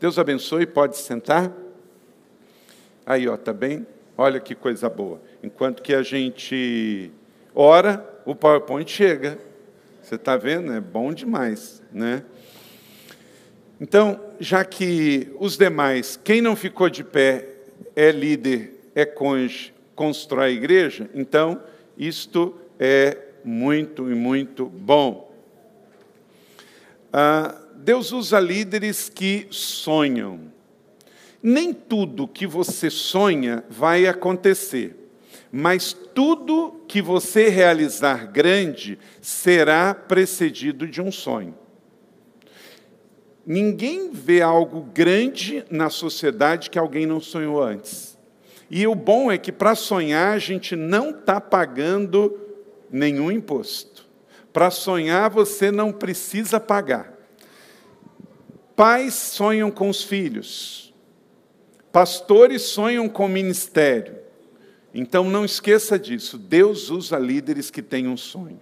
Deus abençoe, pode sentar. Aí, ó, tá bem? Olha que coisa boa. Enquanto que a gente ora, o PowerPoint chega. Você está vendo? É bom demais, né? Então, já que os demais, quem não ficou de pé é líder, é cônjuge, constrói a igreja, então isto é muito e muito bom. Ah, Deus usa líderes que sonham. Nem tudo que você sonha vai acontecer, mas tudo que você realizar grande será precedido de um sonho. Ninguém vê algo grande na sociedade que alguém não sonhou antes. E o bom é que para sonhar a gente não está pagando nenhum imposto. Para sonhar você não precisa pagar. Pais sonham com os filhos. Pastores sonham com o ministério. Então não esqueça disso. Deus usa líderes que têm um sonho.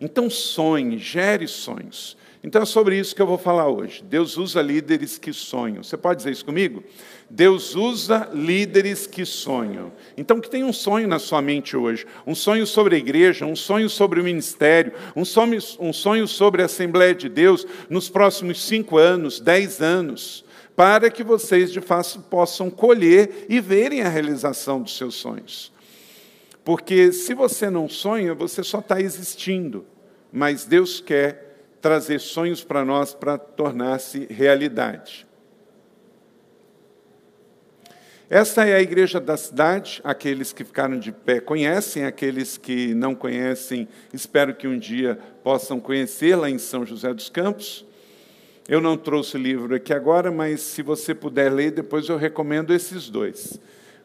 Então sonhe, gere sonhos. Então é sobre isso que eu vou falar hoje. Deus usa líderes que sonham. Você pode dizer isso comigo? Deus usa líderes que sonham. Então, que tem um sonho na sua mente hoje, um sonho sobre a igreja, um sonho sobre o ministério, um sonho, um sonho sobre a Assembleia de Deus nos próximos cinco anos, dez anos, para que vocês de fato possam colher e verem a realização dos seus sonhos. Porque se você não sonha, você só está existindo, mas Deus quer trazer sonhos para nós para tornar-se realidade. Essa é a igreja da cidade, aqueles que ficaram de pé conhecem, aqueles que não conhecem, espero que um dia possam conhecê-la em São José dos Campos. Eu não trouxe o livro aqui agora, mas se você puder ler, depois eu recomendo esses dois.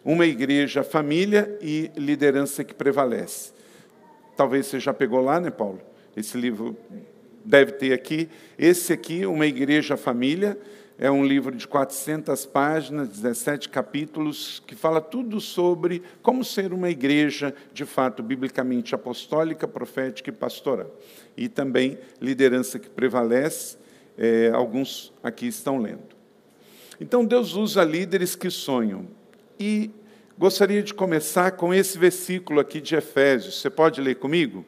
Uma igreja família e liderança que prevalece. Talvez você já pegou lá, né, Paulo? Esse livro deve ter aqui. Esse aqui, Uma Igreja Família, é um livro de 400 páginas, 17 capítulos, que fala tudo sobre como ser uma igreja, de fato, biblicamente apostólica, profética e pastoral. E também liderança que prevalece, é, alguns aqui estão lendo. Então, Deus usa líderes que sonham. E gostaria de começar com esse versículo aqui de Efésios. Você pode ler comigo?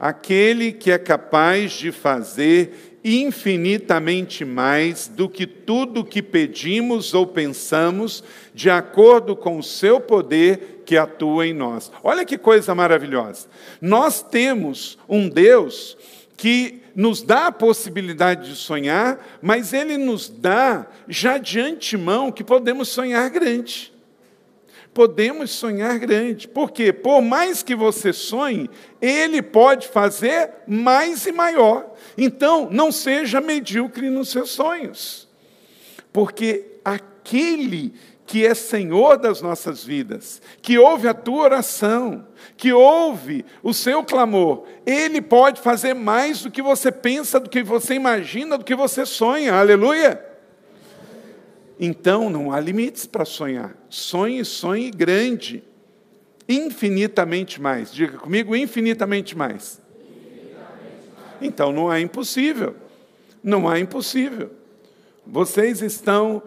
Aquele que é capaz de fazer infinitamente mais do que tudo que pedimos ou pensamos, de acordo com o seu poder que atua em nós. Olha que coisa maravilhosa. Nós temos um Deus que nos dá a possibilidade de sonhar, mas ele nos dá já de antemão que podemos sonhar grande podemos sonhar grande. Porque, por mais que você sonhe, Ele pode fazer mais e maior. Então, não seja medíocre nos seus sonhos. Porque aquele que é Senhor das nossas vidas, que ouve a tua oração, que ouve o seu clamor, Ele pode fazer mais do que você pensa, do que você imagina, do que você sonha. Aleluia! Então não há limites para sonhar. Sonhe, sonhe grande. Infinitamente mais. Diga comigo, infinitamente mais. Então não é impossível. Não é impossível. Vocês estão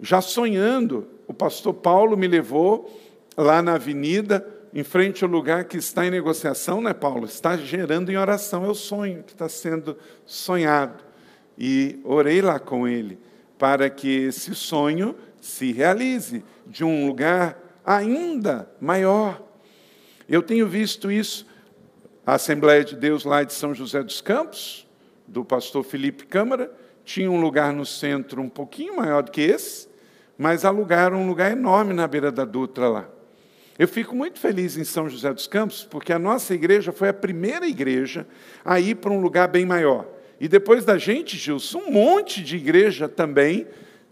já sonhando. O pastor Paulo me levou lá na avenida, em frente ao lugar que está em negociação, né, Paulo? Está gerando em oração. É o sonho que está sendo sonhado. E orei lá com ele para que esse sonho se realize de um lugar ainda maior. Eu tenho visto isso, a Assembleia de Deus lá de São José dos Campos, do pastor Felipe Câmara, tinha um lugar no centro um pouquinho maior do que esse, mas alugaram um lugar enorme na beira da Dutra lá. Eu fico muito feliz em São José dos Campos, porque a nossa igreja foi a primeira igreja a ir para um lugar bem maior. E depois da gente, Gilson, um monte de igreja também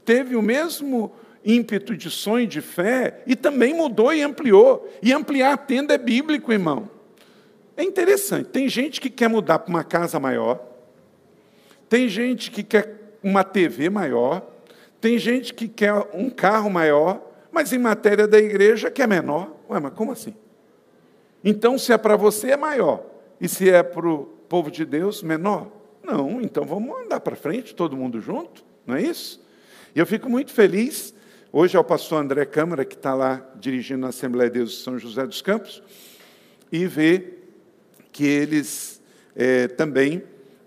teve o mesmo ímpeto de sonho de fé e também mudou e ampliou. E ampliar a tenda é bíblico, irmão. É interessante. Tem gente que quer mudar para uma casa maior, tem gente que quer uma TV maior, tem gente que quer um carro maior, mas em matéria da igreja que é menor. Ué, mas como assim? Então, se é para você, é maior. E se é para o povo de Deus, menor. Não, então vamos andar para frente, todo mundo junto, não é isso? E eu fico muito feliz. Hoje é o pastor André Câmara, que está lá dirigindo a Assembleia de Deus de São José dos Campos, e ver que eles é, também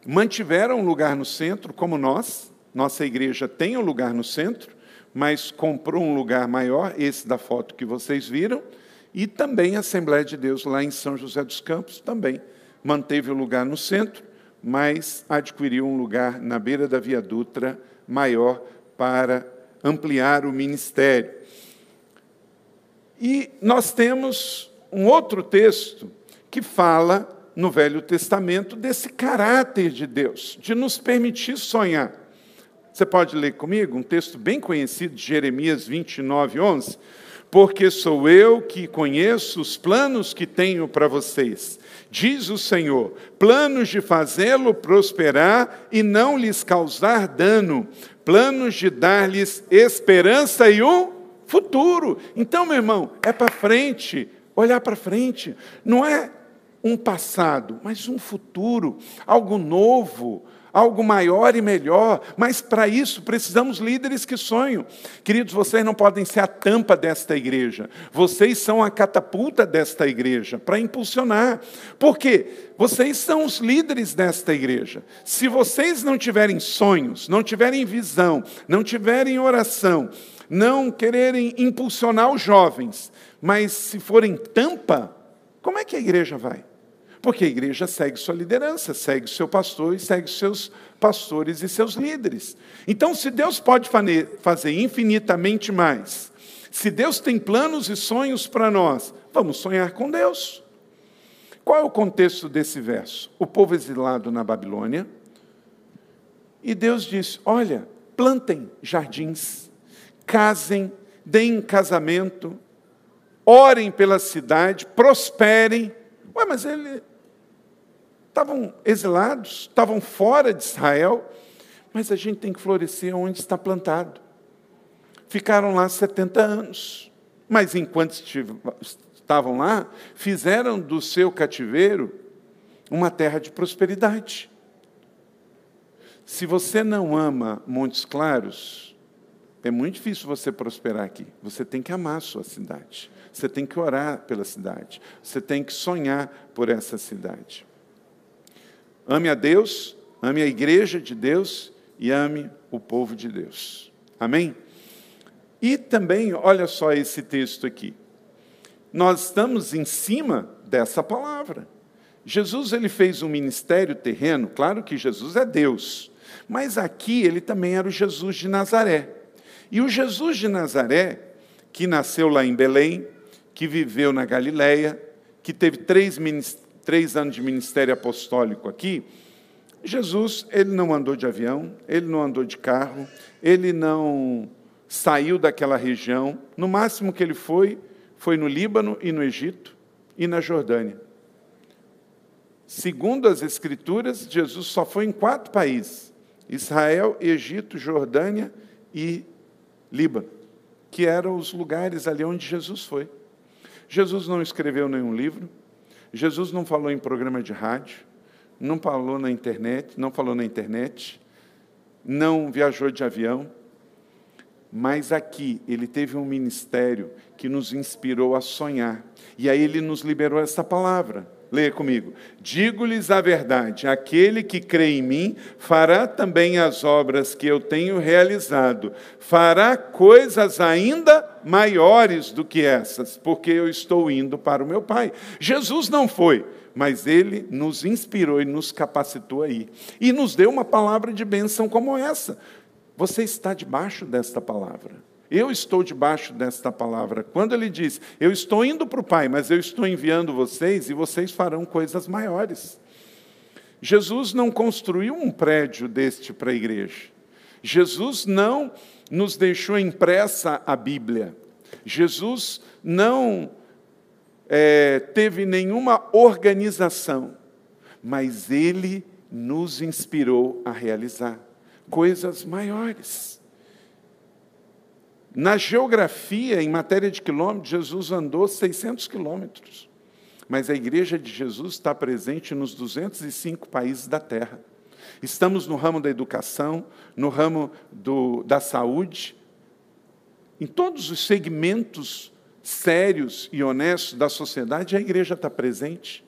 mantiveram um lugar no centro, como nós. Nossa igreja tem um lugar no centro, mas comprou um lugar maior, esse da foto que vocês viram, e também a Assembleia de Deus lá em São José dos Campos também manteve o lugar no centro, mas adquiriu um lugar na beira da Via Dutra maior para ampliar o ministério. E nós temos um outro texto que fala no Velho Testamento desse caráter de Deus, de nos permitir sonhar. Você pode ler comigo um texto bem conhecido de Jeremias 29, 11? Porque sou eu que conheço os planos que tenho para vocês, diz o Senhor, planos de fazê-lo prosperar e não lhes causar dano, planos de dar-lhes esperança e um futuro. Então, meu irmão, é para frente, olhar para frente, não é um passado, mas um futuro, algo novo, algo maior e melhor, mas para isso precisamos líderes que sonham. Queridos, vocês não podem ser a tampa desta igreja, vocês são a catapulta desta igreja para impulsionar, porque vocês são os líderes desta igreja. Se vocês não tiverem sonhos, não tiverem visão, não tiverem oração, não quererem impulsionar os jovens, mas se forem tampa, como é que a igreja vai? Porque a igreja segue sua liderança, segue seu pastor e segue seus pastores e seus líderes. Então, se Deus pode fazer infinitamente mais, se Deus tem planos e sonhos para nós, vamos sonhar com Deus. Qual é o contexto desse verso? O povo exilado na Babilônia, e Deus diz: Olha, plantem jardins, casem, deem casamento, orem pela cidade, prosperem. Ué, mas ele, estavam exilados, estavam fora de Israel, mas a gente tem que florescer onde está plantado. Ficaram lá 70 anos, mas enquanto estavam lá, fizeram do seu cativeiro uma terra de prosperidade. Se você não ama Montes Claros, é muito difícil você prosperar aqui. Você tem que amar a sua cidade. Você tem que orar pela cidade. Você tem que sonhar por essa cidade. Ame a Deus, ame a igreja de Deus e ame o povo de Deus. Amém? E também, olha só esse texto aqui. Nós estamos em cima dessa palavra. Jesus ele fez um ministério terreno, claro que Jesus é Deus, mas aqui ele também era o Jesus de Nazaré. E o Jesus de Nazaré, que nasceu lá em Belém, que viveu na Galiléia, que teve três ministérios três anos de ministério apostólico aqui, Jesus, ele não andou de avião, ele não andou de carro, ele não saiu daquela região. No máximo que ele foi, foi no Líbano e no Egito e na Jordânia. Segundo as Escrituras, Jesus só foi em quatro países: Israel, Egito, Jordânia e Líbano, que eram os lugares ali onde Jesus foi. Jesus não escreveu nenhum livro, Jesus não falou em programa de rádio, não falou na internet, não falou na internet, não viajou de avião, mas aqui ele teve um ministério que nos inspirou a sonhar. E aí ele nos liberou essa palavra. Leia comigo. Digo-lhes a verdade: aquele que crê em mim fará também as obras que eu tenho realizado, fará coisas ainda maiores do que essas, porque eu estou indo para o meu Pai. Jesus não foi, mas ele nos inspirou e nos capacitou aí. E nos deu uma palavra de bênção como essa. Você está debaixo desta palavra. Eu estou debaixo desta palavra. Quando ele diz, eu estou indo para o Pai, mas eu estou enviando vocês e vocês farão coisas maiores. Jesus não construiu um prédio deste para a igreja. Jesus não nos deixou impressa a Bíblia. Jesus não é, teve nenhuma organização, mas ele nos inspirou a realizar coisas maiores. Na geografia, em matéria de quilômetros, Jesus andou 600 quilômetros. Mas a igreja de Jesus está presente nos 205 países da terra. Estamos no ramo da educação, no ramo do, da saúde, em todos os segmentos sérios e honestos da sociedade, a igreja está presente.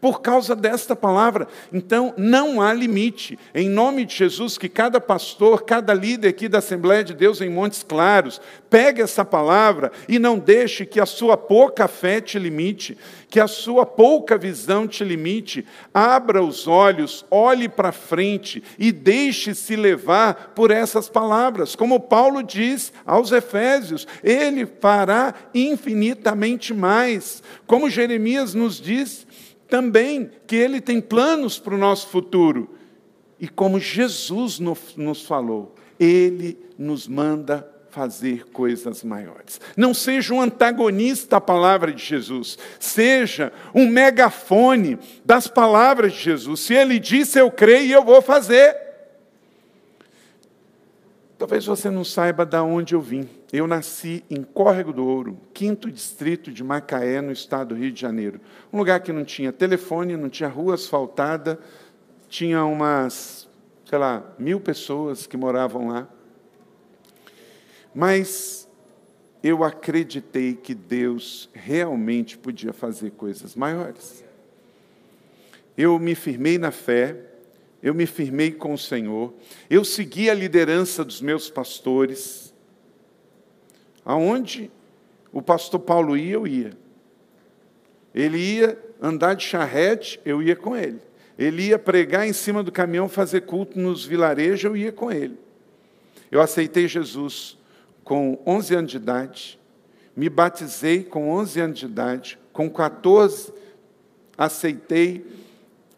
Por causa desta palavra. Então, não há limite. Em nome de Jesus, que cada pastor, cada líder aqui da Assembleia de Deus em Montes Claros, pegue essa palavra e não deixe que a sua pouca fé te limite, que a sua pouca visão te limite. Abra os olhos, olhe para frente e deixe-se levar por essas palavras. Como Paulo diz aos Efésios, ele fará infinitamente mais. Como Jeremias nos diz, também que Ele tem planos para o nosso futuro. E como Jesus nos falou, Ele nos manda fazer coisas maiores. Não seja um antagonista à palavra de Jesus, seja um megafone das palavras de Jesus. Se ele disse, eu creio e eu vou fazer. Talvez você não saiba de onde eu vim. Eu nasci em Córrego do Ouro, quinto distrito de Macaé, no estado do Rio de Janeiro. Um lugar que não tinha telefone, não tinha rua asfaltada, tinha umas, sei lá, mil pessoas que moravam lá. Mas eu acreditei que Deus realmente podia fazer coisas maiores. Eu me firmei na fé, eu me firmei com o Senhor, eu segui a liderança dos meus pastores, Aonde o pastor Paulo ia, eu ia. Ele ia andar de charrete, eu ia com ele. Ele ia pregar em cima do caminhão, fazer culto nos vilarejos, eu ia com ele. Eu aceitei Jesus com 11 anos de idade, me batizei com 11 anos de idade, com 14 aceitei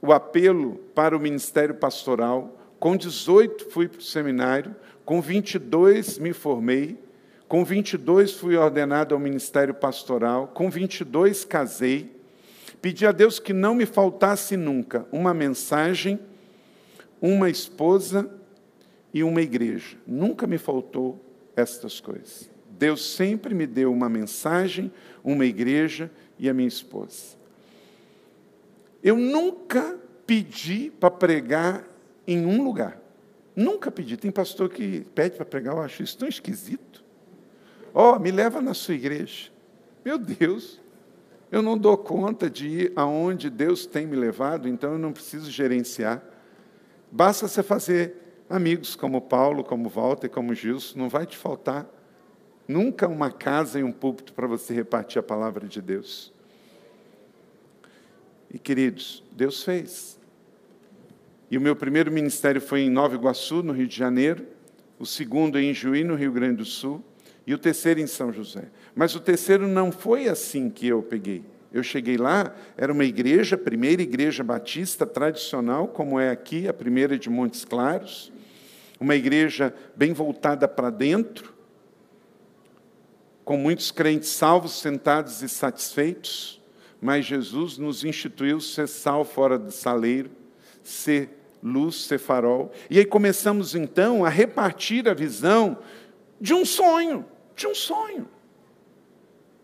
o apelo para o ministério pastoral, com 18 fui para o seminário, com 22 me formei, com 22 fui ordenado ao ministério pastoral, com 22 casei. Pedi a Deus que não me faltasse nunca uma mensagem, uma esposa e uma igreja. Nunca me faltou estas coisas. Deus sempre me deu uma mensagem, uma igreja e a minha esposa. Eu nunca pedi para pregar em um lugar. Nunca pedi. Tem pastor que pede para pregar, eu acho isso tão esquisito. Ó, oh, me leva na sua igreja. Meu Deus, eu não dou conta de ir aonde Deus tem me levado, então eu não preciso gerenciar. Basta você fazer amigos como Paulo, como Walter, como Gilson, não vai te faltar nunca uma casa e um púlpito para você repartir a palavra de Deus. E queridos, Deus fez. E o meu primeiro ministério foi em Nova Iguaçu, no Rio de Janeiro, o segundo em Juí, no Rio Grande do Sul, e o terceiro em São José. Mas o terceiro não foi assim que eu peguei. Eu cheguei lá, era uma igreja, primeira igreja batista tradicional, como é aqui, a primeira de Montes Claros, uma igreja bem voltada para dentro, com muitos crentes salvos, sentados e satisfeitos, mas Jesus nos instituiu ser sal fora do saleiro, ser luz, ser farol. E aí começamos então a repartir a visão de um sonho. Tinha um sonho.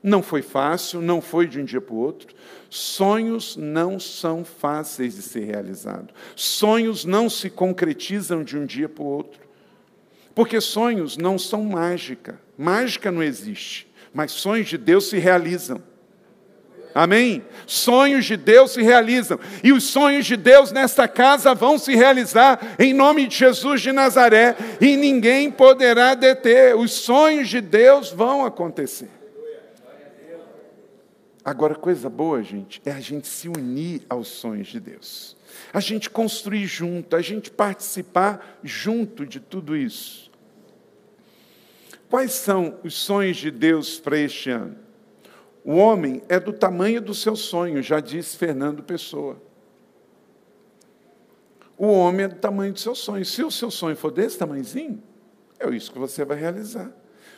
Não foi fácil, não foi de um dia para o outro. Sonhos não são fáceis de ser realizados. Sonhos não se concretizam de um dia para o outro. Porque sonhos não são mágica. Mágica não existe. Mas sonhos de Deus se realizam. Amém? Sonhos de Deus se realizam. E os sonhos de Deus nesta casa vão se realizar em nome de Jesus de Nazaré. E ninguém poderá deter. Os sonhos de Deus vão acontecer. Agora, coisa boa, gente, é a gente se unir aos sonhos de Deus. A gente construir junto, a gente participar junto de tudo isso. Quais são os sonhos de Deus para este ano? O homem é do tamanho do seu sonho, já disse Fernando Pessoa. O homem é do tamanho do seu sonho. Se o seu sonho for desse tamanhozinho, é isso que você vai realizar.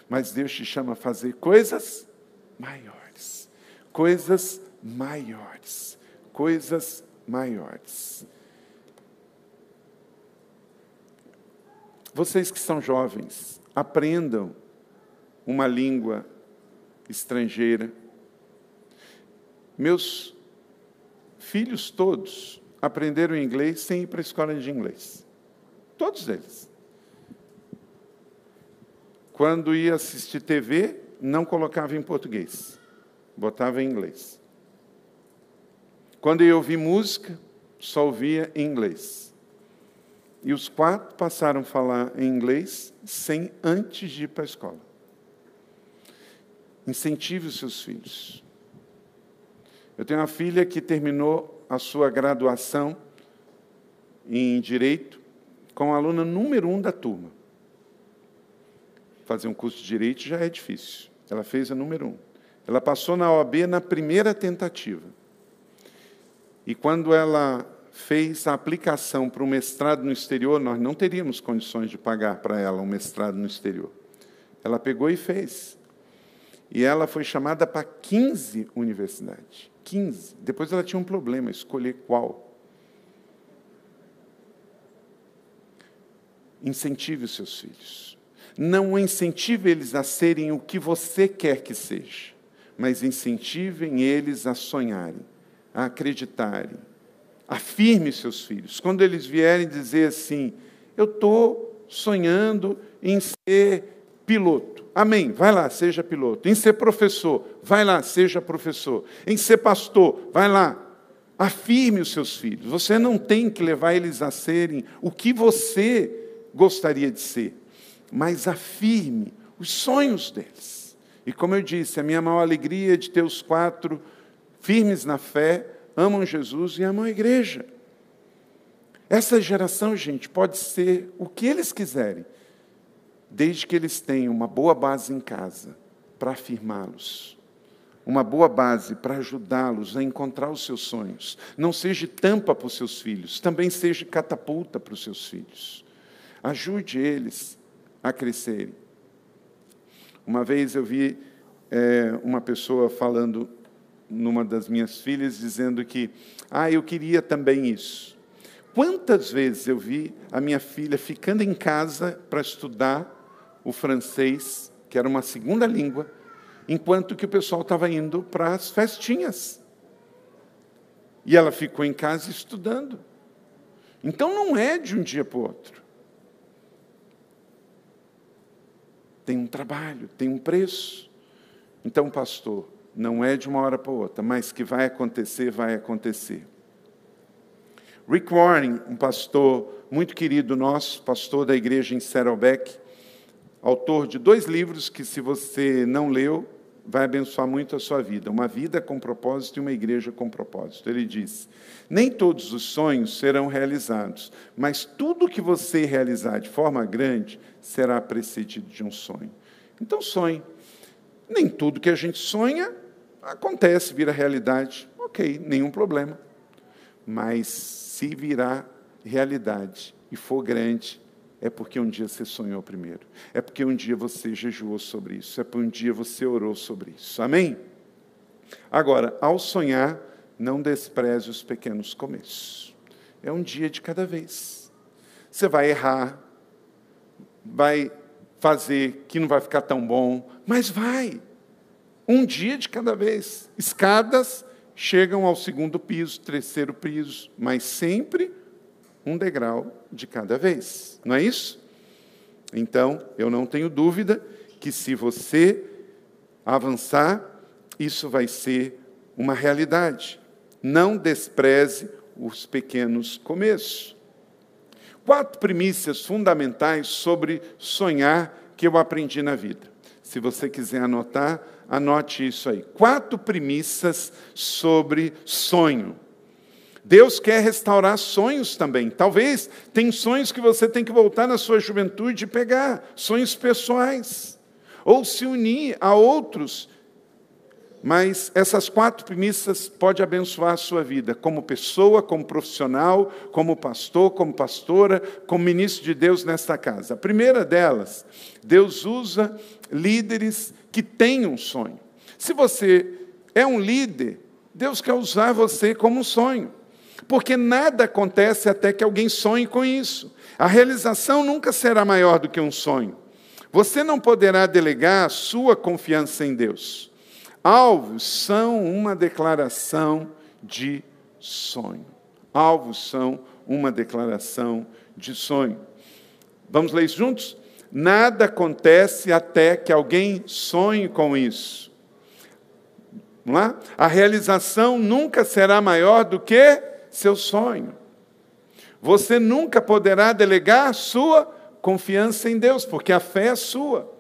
Mas Deus te chama a fazer coisas maiores. Coisas maiores. Coisas maiores. Vocês que são jovens, aprendam uma língua estrangeira meus filhos todos aprenderam inglês sem ir para a escola de inglês. Todos eles. Quando ia assistir TV, não colocava em português, botava em inglês. Quando ia ouvir música, só ouvia em inglês. E os quatro passaram a falar em inglês sem antes de ir para a escola. Incentive os seus filhos. Eu tenho uma filha que terminou a sua graduação em Direito com a aluna número um da turma. Fazer um curso de Direito já é difícil. Ela fez a número um. Ela passou na OAB na primeira tentativa. E quando ela fez a aplicação para o mestrado no exterior, nós não teríamos condições de pagar para ela um mestrado no exterior. Ela pegou e fez. E ela foi chamada para 15 universidades. 15. Depois ela tinha um problema, escolher qual. Incentive os seus filhos. Não incentive eles a serem o que você quer que seja, mas incentivem eles a sonharem, a acreditarem, Afirme seus filhos. Quando eles vierem dizer assim, eu estou sonhando em ser piloto. Amém. Vai lá, seja piloto. Em ser professor, vai lá, seja professor. Em ser pastor, vai lá. Afirme os seus filhos. Você não tem que levar eles a serem o que você gostaria de ser, mas afirme os sonhos deles. E como eu disse, a minha maior alegria é de ter os quatro firmes na fé, amam Jesus e amam a igreja. Essa geração, gente, pode ser o que eles quiserem, desde que eles tenham uma boa base em casa para afirmá-los, uma boa base para ajudá-los a encontrar os seus sonhos. Não seja tampa para os seus filhos, também seja catapulta para os seus filhos. Ajude eles a crescerem. Uma vez eu vi é, uma pessoa falando numa das minhas filhas dizendo que, ah, eu queria também isso. Quantas vezes eu vi a minha filha ficando em casa para estudar o francês, que era uma segunda língua, enquanto que o pessoal estava indo para as festinhas. E ela ficou em casa estudando. Então não é de um dia para o outro. Tem um trabalho, tem um preço. Então, pastor, não é de uma hora para outra, mas que vai acontecer, vai acontecer. Rick Warren, um pastor muito querido nosso, pastor da igreja em Saddleback, autor de dois livros que, se você não leu, vai abençoar muito a sua vida. Uma vida com propósito e uma igreja com propósito. Ele diz: Nem todos os sonhos serão realizados, mas tudo que você realizar de forma grande será precedido de um sonho. Então sonhe. Nem tudo que a gente sonha Acontece, vira realidade, ok, nenhum problema. Mas se virar realidade e for grande, é porque um dia você sonhou primeiro. É porque um dia você jejuou sobre isso. É porque um dia você orou sobre isso. Amém? Agora, ao sonhar, não despreze os pequenos começos. É um dia de cada vez. Você vai errar, vai fazer que não vai ficar tão bom, mas vai. Um dia de cada vez. Escadas chegam ao segundo piso, terceiro piso, mas sempre um degrau de cada vez. Não é isso? Então, eu não tenho dúvida que se você avançar, isso vai ser uma realidade. Não despreze os pequenos começos. Quatro primícias fundamentais sobre sonhar que eu aprendi na vida. Se você quiser anotar, Anote isso aí. Quatro premissas sobre sonho. Deus quer restaurar sonhos também. Talvez tem sonhos que você tem que voltar na sua juventude e pegar, sonhos pessoais, ou se unir a outros. Mas essas quatro premissas podem abençoar a sua vida, como pessoa, como profissional, como pastor, como pastora, como ministro de Deus nesta casa. A primeira delas, Deus usa líderes que têm um sonho. Se você é um líder, Deus quer usar você como um sonho. Porque nada acontece até que alguém sonhe com isso. A realização nunca será maior do que um sonho. Você não poderá delegar sua confiança em Deus. Alvos são uma declaração de sonho. Alvos são uma declaração de sonho. Vamos ler isso juntos? Nada acontece até que alguém sonhe com isso. Vamos lá? A realização nunca será maior do que seu sonho. Você nunca poderá delegar sua confiança em Deus, porque a fé é sua.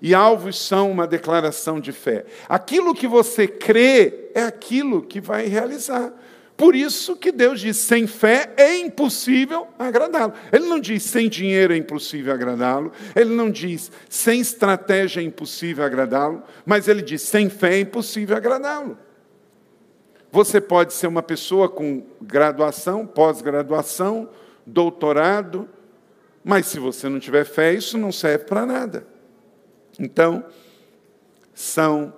E alvos são uma declaração de fé. Aquilo que você crê é aquilo que vai realizar. Por isso que Deus diz: sem fé é impossível agradá-lo. Ele não diz sem dinheiro é impossível agradá-lo. Ele não diz sem estratégia é impossível agradá-lo. Mas ele diz: sem fé é impossível agradá-lo. Você pode ser uma pessoa com graduação, pós-graduação, doutorado, mas se você não tiver fé, isso não serve para nada. Então, são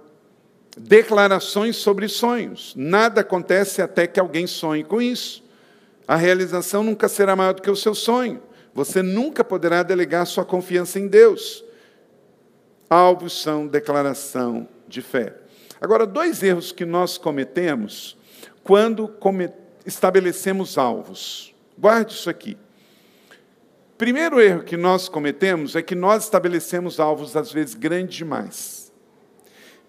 declarações sobre sonhos. Nada acontece até que alguém sonhe com isso. A realização nunca será maior do que o seu sonho. Você nunca poderá delegar sua confiança em Deus. Alvos são declaração de fé. Agora, dois erros que nós cometemos quando estabelecemos alvos. Guarde isso aqui. Primeiro erro que nós cometemos é que nós estabelecemos alvos, às vezes, grandes demais.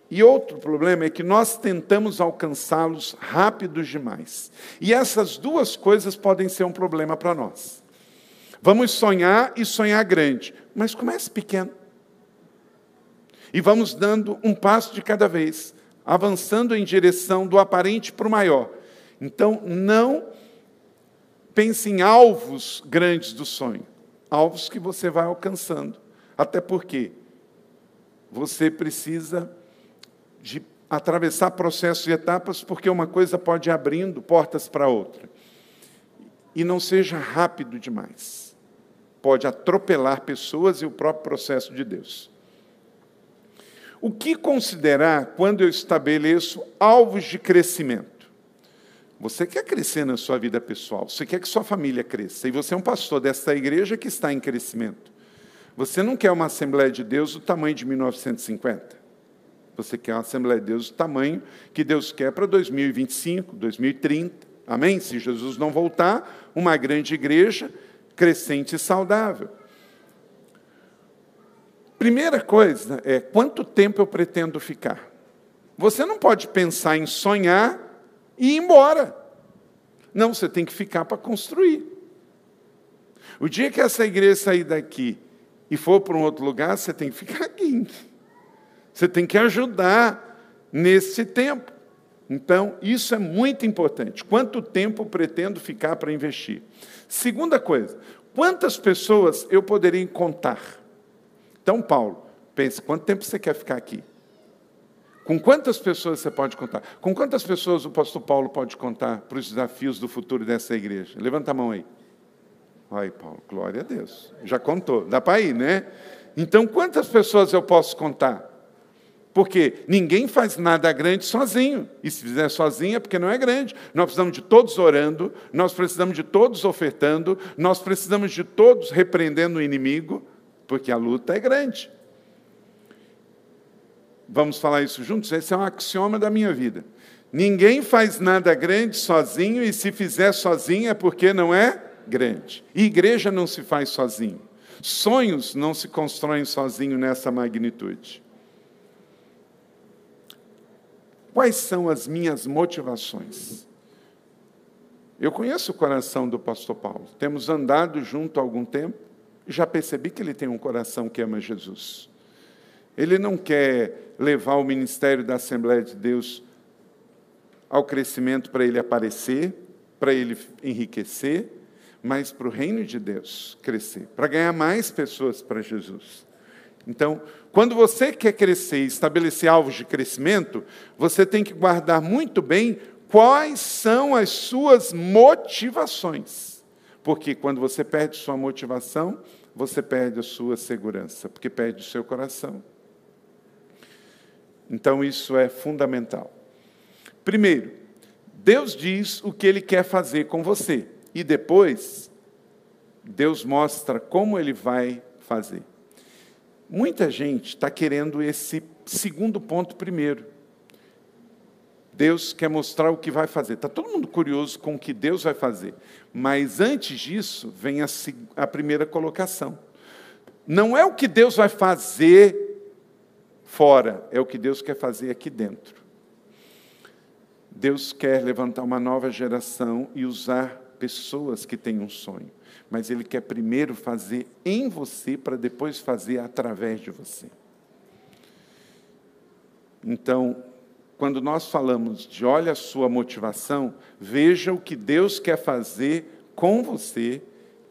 E outro problema é que nós tentamos alcançá-los rápidos demais. E essas duas coisas podem ser um problema para nós. Vamos sonhar e sonhar grande, mas comece pequeno. E vamos dando um passo de cada vez, avançando em direção do aparente para o maior. Então, não pense em alvos grandes do sonho, alvos que você vai alcançando. Até porque você precisa de atravessar processos e etapas, porque uma coisa pode ir abrindo portas para outra. E não seja rápido demais. Pode atropelar pessoas e o próprio processo de Deus. O que considerar quando eu estabeleço alvos de crescimento? Você quer crescer na sua vida pessoal, você quer que sua família cresça, e você é um pastor desta igreja que está em crescimento. Você não quer uma Assembleia de Deus do tamanho de 1950. Você quer uma Assembleia de Deus do tamanho que Deus quer para 2025, 2030. Amém? Se Jesus não voltar, uma grande igreja crescente e saudável. Primeira coisa é quanto tempo eu pretendo ficar. Você não pode pensar em sonhar e ir embora. Não, você tem que ficar para construir. O dia que essa igreja sair daqui e for para um outro lugar, você tem que ficar aqui. Você tem que ajudar nesse tempo. Então, isso é muito importante. Quanto tempo pretendo ficar para investir? Segunda coisa, quantas pessoas eu poderia contar? Então, Paulo, pense, quanto tempo você quer ficar aqui? Com quantas pessoas você pode contar? Com quantas pessoas o pastor Paulo pode contar para os desafios do futuro dessa igreja? Levanta a mão aí. Ai, Paulo, glória a Deus. Já contou, dá para ir, né? Então, quantas pessoas eu posso contar? Porque ninguém faz nada grande sozinho. E se fizer sozinho é porque não é grande. Nós precisamos de todos orando, nós precisamos de todos ofertando, nós precisamos de todos repreendendo o inimigo, porque a luta é grande. Vamos falar isso juntos? Esse é um axioma da minha vida. Ninguém faz nada grande sozinho, e se fizer sozinho é porque não é grande. E igreja não se faz sozinho. Sonhos não se constroem sozinho nessa magnitude. Quais são as minhas motivações? Eu conheço o coração do pastor Paulo. Temos andado junto há algum tempo já percebi que ele tem um coração que ama Jesus. Ele não quer levar o ministério da Assembleia de Deus ao crescimento para ele aparecer, para ele enriquecer, mas para o reino de Deus crescer, para ganhar mais pessoas para Jesus. Então, quando você quer crescer e estabelecer alvos de crescimento, você tem que guardar muito bem quais são as suas motivações. Porque quando você perde sua motivação, você perde a sua segurança, porque perde o seu coração. Então, isso é fundamental. Primeiro, Deus diz o que Ele quer fazer com você, e depois, Deus mostra como Ele vai fazer. Muita gente está querendo esse segundo ponto primeiro. Deus quer mostrar o que vai fazer. Está todo mundo curioso com o que Deus vai fazer. Mas antes disso, vem a, a primeira colocação. Não é o que Deus vai fazer fora, é o que Deus quer fazer aqui dentro. Deus quer levantar uma nova geração e usar pessoas que têm um sonho, mas Ele quer primeiro fazer em você para depois fazer através de você. Então, quando nós falamos de olha a sua motivação, veja o que Deus quer fazer com você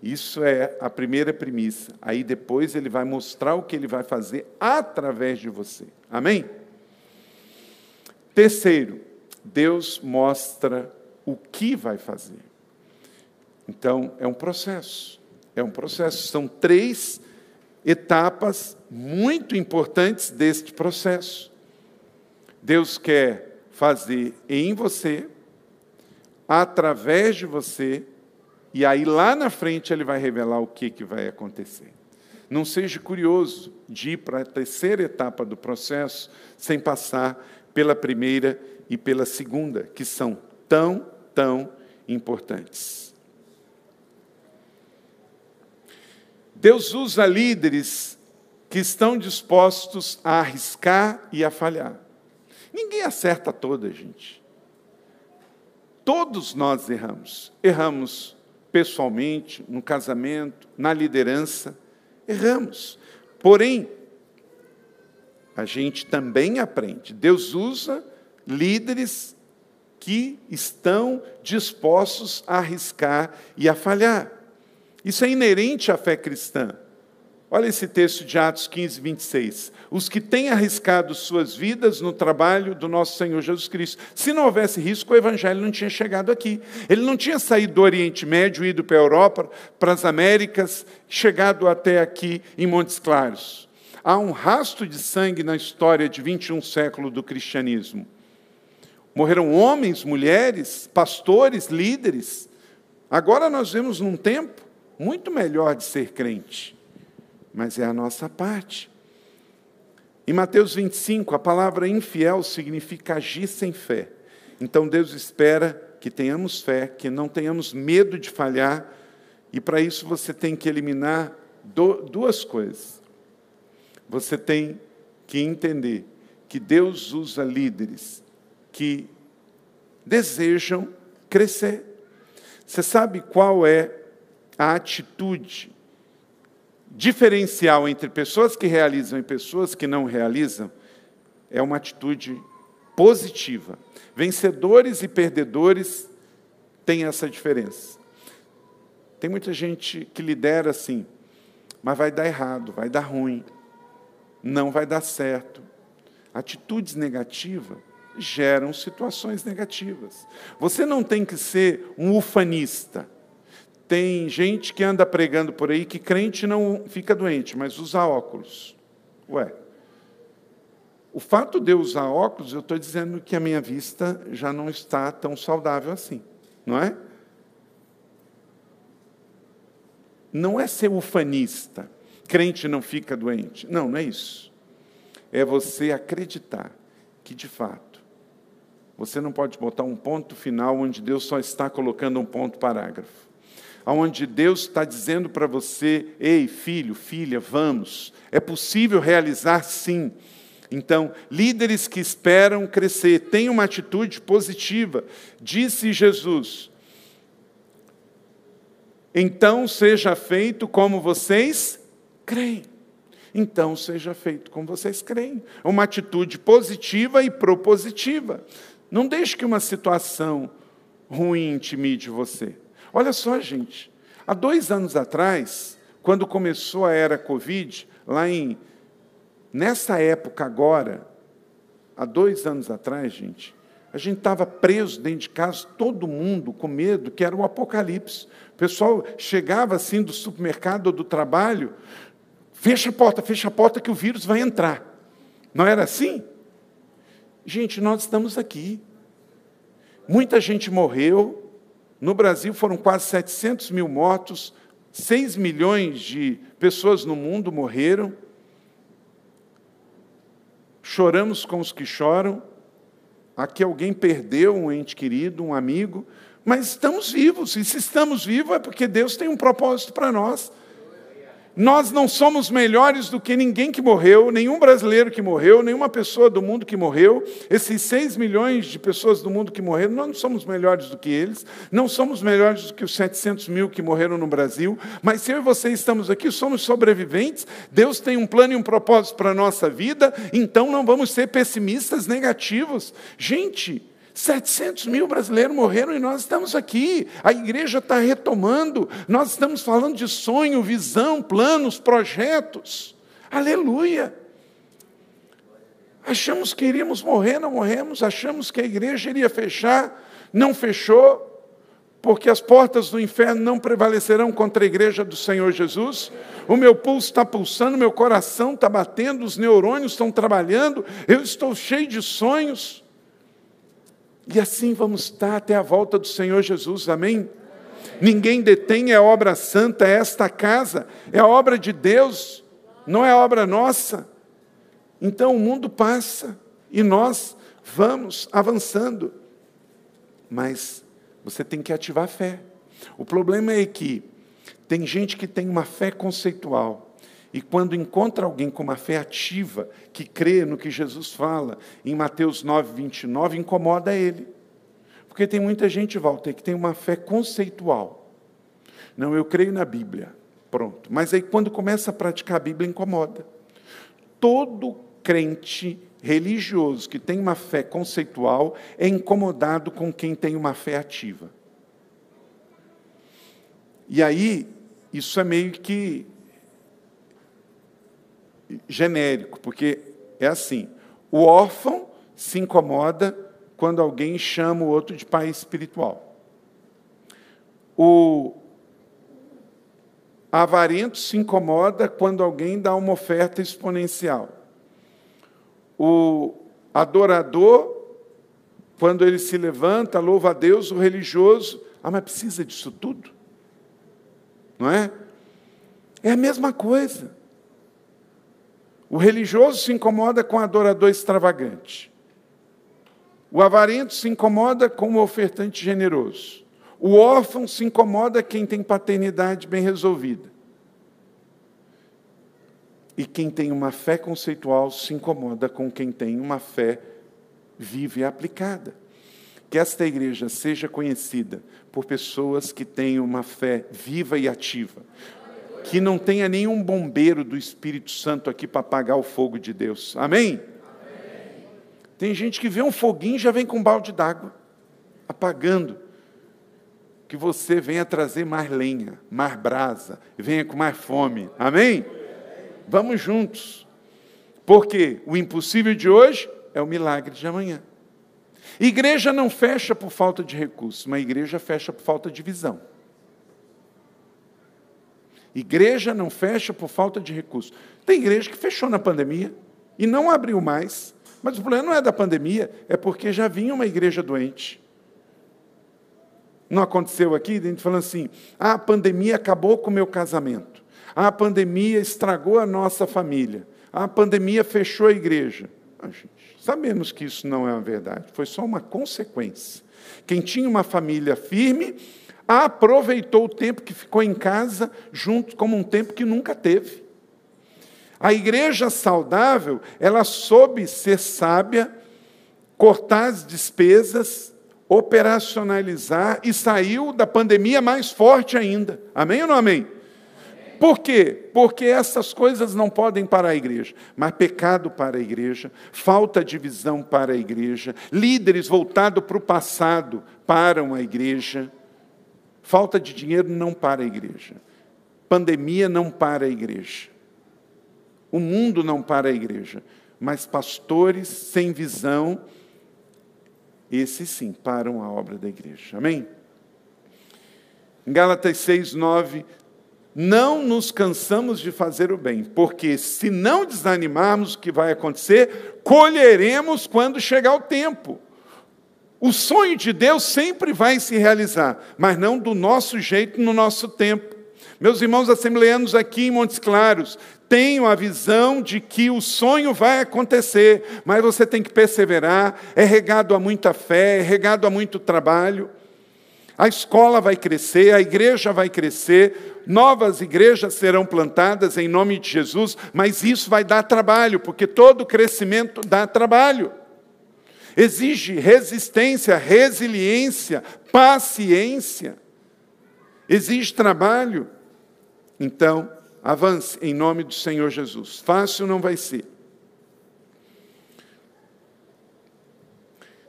isso é a primeira premissa. Aí depois ele vai mostrar o que ele vai fazer através de você. Amém? Terceiro, Deus mostra o que vai fazer. Então, é um processo. É um processo. São três etapas muito importantes deste processo. Deus quer fazer em você, através de você e aí lá na frente ele vai revelar o que, que vai acontecer. Não seja curioso de ir para a terceira etapa do processo sem passar pela primeira e pela segunda, que são tão, tão importantes. Deus usa líderes que estão dispostos a arriscar e a falhar. Ninguém acerta toda, gente. Todos nós erramos. Erramos pessoalmente, no casamento, na liderança. Erramos. Porém, a gente também aprende. Deus usa líderes que estão dispostos a arriscar e a falhar. Isso é inerente à fé cristã. Olha esse texto de Atos 15, 26. Os que têm arriscado suas vidas no trabalho do nosso Senhor Jesus Cristo. Se não houvesse risco, o Evangelho não tinha chegado aqui. Ele não tinha saído do Oriente Médio, ido para a Europa, para as Américas, chegado até aqui em Montes Claros. Há um rastro de sangue na história de 21 séculos do cristianismo. Morreram homens, mulheres, pastores, líderes. Agora nós vemos num tempo muito melhor de ser crente mas é a nossa parte. Em Mateus 25, a palavra infiel significa agir sem fé. Então Deus espera que tenhamos fé, que não tenhamos medo de falhar, e para isso você tem que eliminar duas coisas. Você tem que entender que Deus usa líderes que desejam crescer. Você sabe qual é a atitude diferencial entre pessoas que realizam e pessoas que não realizam é uma atitude positiva. Vencedores e perdedores têm essa diferença. Tem muita gente que lidera assim, mas vai dar errado, vai dar ruim, não vai dar certo. Atitudes negativas geram situações negativas. Você não tem que ser um ufanista. Tem gente que anda pregando por aí que crente não fica doente, mas usa óculos. Ué, o fato de eu usar óculos, eu estou dizendo que a minha vista já não está tão saudável assim, não é? Não é ser ufanista, crente não fica doente. Não, não é isso. É você acreditar que, de fato, você não pode botar um ponto final onde Deus só está colocando um ponto parágrafo onde Deus está dizendo para você: ei, filho, filha, vamos. É possível realizar sim. Então, líderes que esperam crescer, tenham uma atitude positiva. Disse Jesus: então seja feito como vocês creem. Então seja feito como vocês creem. Uma atitude positiva e propositiva. Não deixe que uma situação ruim intimide você. Olha só, gente, há dois anos atrás, quando começou a era Covid, lá em. Nessa época agora, há dois anos atrás, gente, a gente estava preso dentro de casa, todo mundo com medo, que era o apocalipse. O pessoal chegava assim do supermercado ou do trabalho, fecha a porta, fecha a porta que o vírus vai entrar. Não era assim? Gente, nós estamos aqui. Muita gente morreu, no Brasil foram quase 700 mil mortos, 6 milhões de pessoas no mundo morreram. Choramos com os que choram. aqui alguém perdeu um ente querido, um amigo, mas estamos vivos, e se estamos vivos é porque Deus tem um propósito para nós. Nós não somos melhores do que ninguém que morreu, nenhum brasileiro que morreu, nenhuma pessoa do mundo que morreu. Esses 6 milhões de pessoas do mundo que morreram, nós não somos melhores do que eles, não somos melhores do que os 700 mil que morreram no Brasil, mas se eu e você estamos aqui, somos sobreviventes, Deus tem um plano e um propósito para a nossa vida, então não vamos ser pessimistas negativos. Gente, 700 mil brasileiros morreram e nós estamos aqui. A igreja está retomando. Nós estamos falando de sonho, visão, planos, projetos. Aleluia. Achamos que iríamos morrer, não morremos. Achamos que a igreja iria fechar, não fechou. Porque as portas do inferno não prevalecerão contra a igreja do Senhor Jesus. O meu pulso está pulsando, meu coração está batendo, os neurônios estão trabalhando, eu estou cheio de sonhos. E assim vamos estar até a volta do Senhor Jesus, amém? Ninguém detém a obra santa, é esta casa, é a obra de Deus, não é obra nossa. Então o mundo passa e nós vamos avançando. Mas você tem que ativar a fé. O problema é que tem gente que tem uma fé conceitual, e quando encontra alguém com uma fé ativa, que crê no que Jesus fala, em Mateus 9, 29, incomoda ele. Porque tem muita gente, Walter, que tem uma fé conceitual. Não, eu creio na Bíblia. Pronto. Mas aí quando começa a praticar a Bíblia, incomoda. Todo crente religioso que tem uma fé conceitual é incomodado com quem tem uma fé ativa. E aí, isso é meio que genérico, porque é assim: o órfão se incomoda quando alguém chama o outro de pai espiritual. O avarento se incomoda quando alguém dá uma oferta exponencial. O adorador, quando ele se levanta, louva a Deus, o religioso, ah, mas precisa disso tudo? Não é? É a mesma coisa. O religioso se incomoda com o adorador extravagante. O avarento se incomoda com o ofertante generoso. O órfão se incomoda quem tem paternidade bem resolvida. E quem tem uma fé conceitual se incomoda com quem tem uma fé viva e aplicada. Que esta igreja seja conhecida por pessoas que têm uma fé viva e ativa, que não tenha nenhum bombeiro do Espírito Santo aqui para apagar o fogo de Deus. Amém? Amém? Tem gente que vê um foguinho e já vem com um balde d'água, apagando. Que você venha trazer mais lenha, mais brasa, venha com mais fome. Amém? Vamos juntos. Porque o impossível de hoje é o milagre de amanhã. Igreja não fecha por falta de recursos, mas igreja fecha por falta de visão. Igreja não fecha por falta de recursos. Tem igreja que fechou na pandemia e não abriu mais. Mas o problema não é da pandemia, é porque já vinha uma igreja doente. Não aconteceu aqui, a gente falando assim: ah, a pandemia acabou com o meu casamento. Ah, a pandemia estragou a nossa família. Ah, a pandemia fechou a igreja. Ah, gente, sabemos que isso não é uma verdade, foi só uma consequência. Quem tinha uma família firme aproveitou o tempo que ficou em casa, junto como um tempo que nunca teve. A igreja saudável, ela soube ser sábia, cortar as despesas, operacionalizar e saiu da pandemia mais forte ainda. Amém ou não amém? Por quê? Porque essas coisas não podem para a igreja, mas pecado para a igreja, falta de visão para a igreja, líderes voltados para o passado param a igreja. Falta de dinheiro não para a igreja. Pandemia não para a igreja. O mundo não para a igreja. Mas pastores sem visão, esses sim param a obra da igreja. Amém? Em Gálatas 6, 9, não nos cansamos de fazer o bem, porque se não desanimarmos o que vai acontecer, colheremos quando chegar o tempo. O sonho de Deus sempre vai se realizar, mas não do nosso jeito, no nosso tempo. Meus irmãos assembleanos aqui em Montes Claros, tenham a visão de que o sonho vai acontecer, mas você tem que perseverar, é regado a muita fé, é regado a muito trabalho. A escola vai crescer, a igreja vai crescer, novas igrejas serão plantadas em nome de Jesus, mas isso vai dar trabalho, porque todo crescimento dá trabalho. Exige resistência, resiliência, paciência. Exige trabalho. Então, avance em nome do Senhor Jesus. Fácil não vai ser.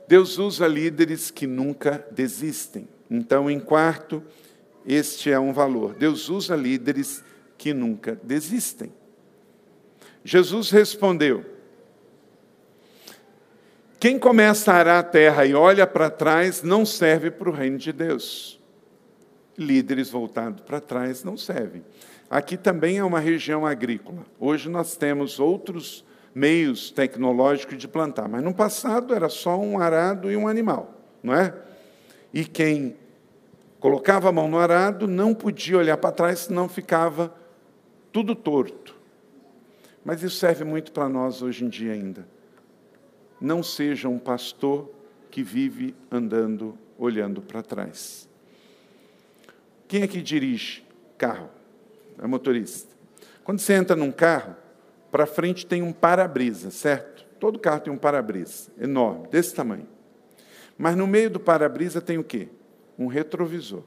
Deus usa líderes que nunca desistem. Então, em quarto, este é um valor. Deus usa líderes que nunca desistem. Jesus respondeu: Quem começa a arar a terra e olha para trás não serve para o reino de Deus. Líderes voltados para trás não servem. Aqui também é uma região agrícola. Hoje nós temos outros meios tecnológicos de plantar, mas no passado era só um arado e um animal, não é? E quem colocava a mão no arado não podia olhar para trás, senão ficava tudo torto. Mas isso serve muito para nós hoje em dia ainda. Não seja um pastor que vive andando, olhando para trás. Quem é que dirige carro? É motorista. Quando você entra num carro, para frente tem um para-brisa, certo? Todo carro tem um para-brisa, enorme, desse tamanho. Mas no meio do para-brisa tem o quê? Um retrovisor.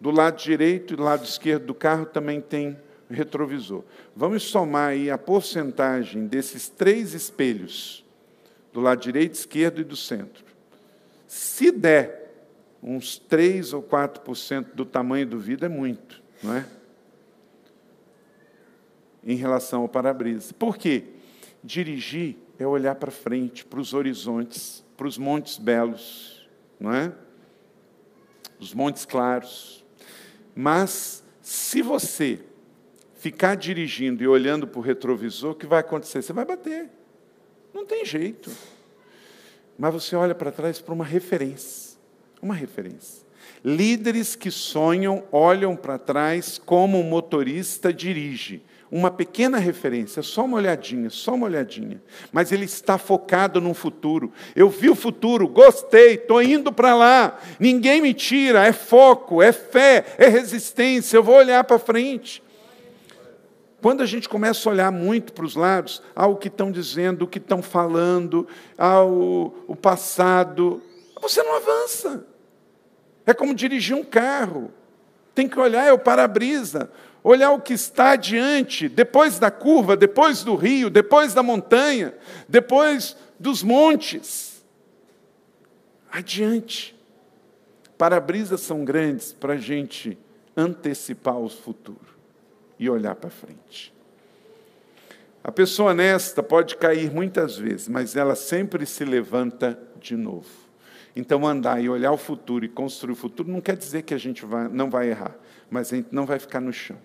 Do lado direito e do lado esquerdo do carro também tem retrovisor. Vamos somar aí a porcentagem desses três espelhos, do lado direito, esquerdo e do centro. Se der uns 3 ou 4% do tamanho do vidro, é muito, não é? Em relação ao para-brisa. Por quê? Dirigir é olhar para frente, para os horizontes, para os montes belos, não é? Os montes claros. Mas, se você ficar dirigindo e olhando para o retrovisor, o que vai acontecer? Você vai bater. Não tem jeito. Mas você olha para trás para uma referência. Uma referência. Líderes que sonham olham para trás como um motorista dirige. Uma pequena referência, só uma olhadinha, só uma olhadinha. Mas ele está focado no futuro. Eu vi o futuro, gostei, estou indo para lá. Ninguém me tira, é foco, é fé, é resistência. Eu vou olhar para frente. Quando a gente começa a olhar muito para os lados, ao que estão dizendo, o que estão falando, ao o passado, você não avança. É como dirigir um carro. Tem que olhar, é o para-brisa, olhar o que está adiante, depois da curva, depois do rio, depois da montanha, depois dos montes. Adiante. Para-brisas são grandes para a gente antecipar o futuro e olhar para frente. A pessoa honesta pode cair muitas vezes, mas ela sempre se levanta de novo. Então, andar e olhar o futuro e construir o futuro não quer dizer que a gente vai, não vai errar, mas a gente não vai ficar no chão.